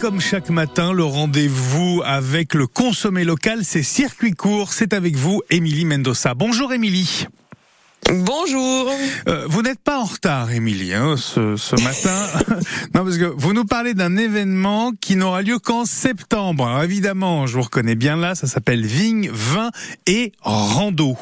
comme chaque matin, le rendez-vous avec le consommé local, c'est Circuit Court. C'est avec vous, Émilie Mendoza. Bonjour Émilie. Bonjour. Euh, vous n'êtes pas en retard, Émilie, hein, ce, ce matin. non, parce que vous nous parlez d'un événement qui n'aura lieu qu'en septembre. Alors évidemment, je vous reconnais bien là, ça s'appelle Vigne, Vin et Rando.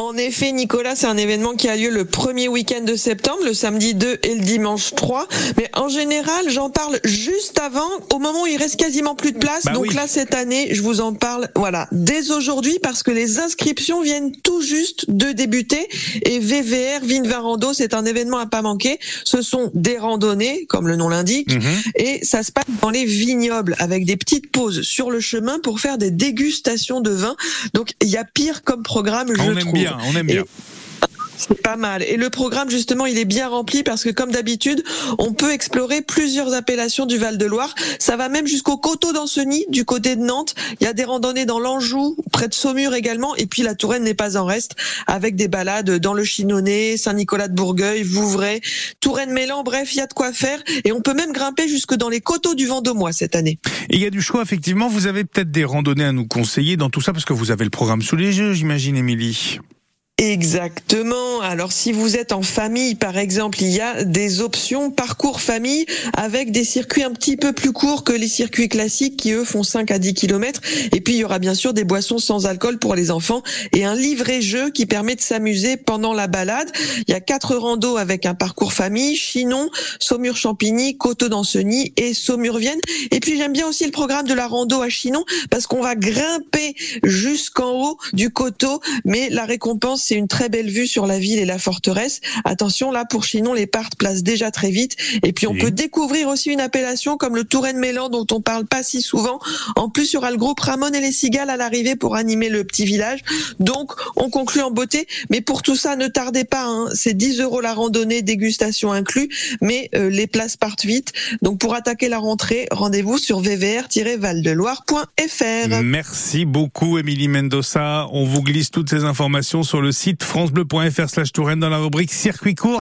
En effet, Nicolas, c'est un événement qui a lieu le premier week-end de septembre, le samedi 2 et le dimanche 3. Mais en général, j'en parle juste avant, au moment où il reste quasiment plus de place. Bah Donc oui. là, cette année, je vous en parle, voilà, dès aujourd'hui, parce que les inscriptions viennent tout juste de débuter. Et VVR, Vinvarando, c'est un événement à pas manquer. Ce sont des randonnées, comme le nom l'indique. Mhm. Et ça se passe dans les vignobles avec des petites pauses sur le chemin pour faire des dégustations de vin. Donc il y a pire comme programme, je On aime trouve. bien, on aime bien. C'est pas mal. Et le programme, justement, il est bien rempli parce que, comme d'habitude, on peut explorer plusieurs appellations du Val-de-Loire. Ça va même jusqu'au coteau d'Anceny, du côté de Nantes. Il y a des randonnées dans l'Anjou, près de Saumur également. Et puis, la Touraine n'est pas en reste, avec des balades dans le Chinonnet, Saint-Nicolas de Bourgueil, Vouvray, Touraine-Mélan. Bref, il y a de quoi faire. Et on peut même grimper jusque dans les coteaux du Vendomois cette année. Et il y a du choix, effectivement. Vous avez peut-être des randonnées à nous conseiller dans tout ça, parce que vous avez le programme sous les yeux, j'imagine, Émilie. Exactement. Alors si vous êtes en famille, par exemple, il y a des options parcours famille avec des circuits un petit peu plus courts que les circuits classiques qui eux font 5 à 10 kilomètres. Et puis il y aura bien sûr des boissons sans alcool pour les enfants et un livret jeu qui permet de s'amuser pendant la balade. Il y a quatre randos avec un parcours famille, Chinon, Saumur-Champigny, Coteau d'Anceny et Saumur-Vienne. Et puis j'aime bien aussi le programme de la rando à Chinon parce qu'on va grimper jusqu'en haut du coteau, mais la récompense c'est une très belle vue sur la ville et la forteresse. Attention là pour Chinon, les parts placent déjà très vite. Et puis on Oui. peut découvrir aussi une appellation comme le Touraine-Mélan dont on parle pas si souvent. En plus, il y aura le groupe Ramon et les Cigales à l'arrivée pour animer le petit village. Donc on conclut en beauté. Mais pour tout ça, ne tardez pas. hein. C'est 10 euros la randonnée, dégustation inclus. Mais euh, les places partent vite. Donc pour attaquer la rentrée, rendez-vous sur vvr-valdeloire.fr. Merci beaucoup, Émilie Mendoza. On vous glisse toutes ces informations sur le site francebleu.fr slash Touraine dans la rubrique circuit court.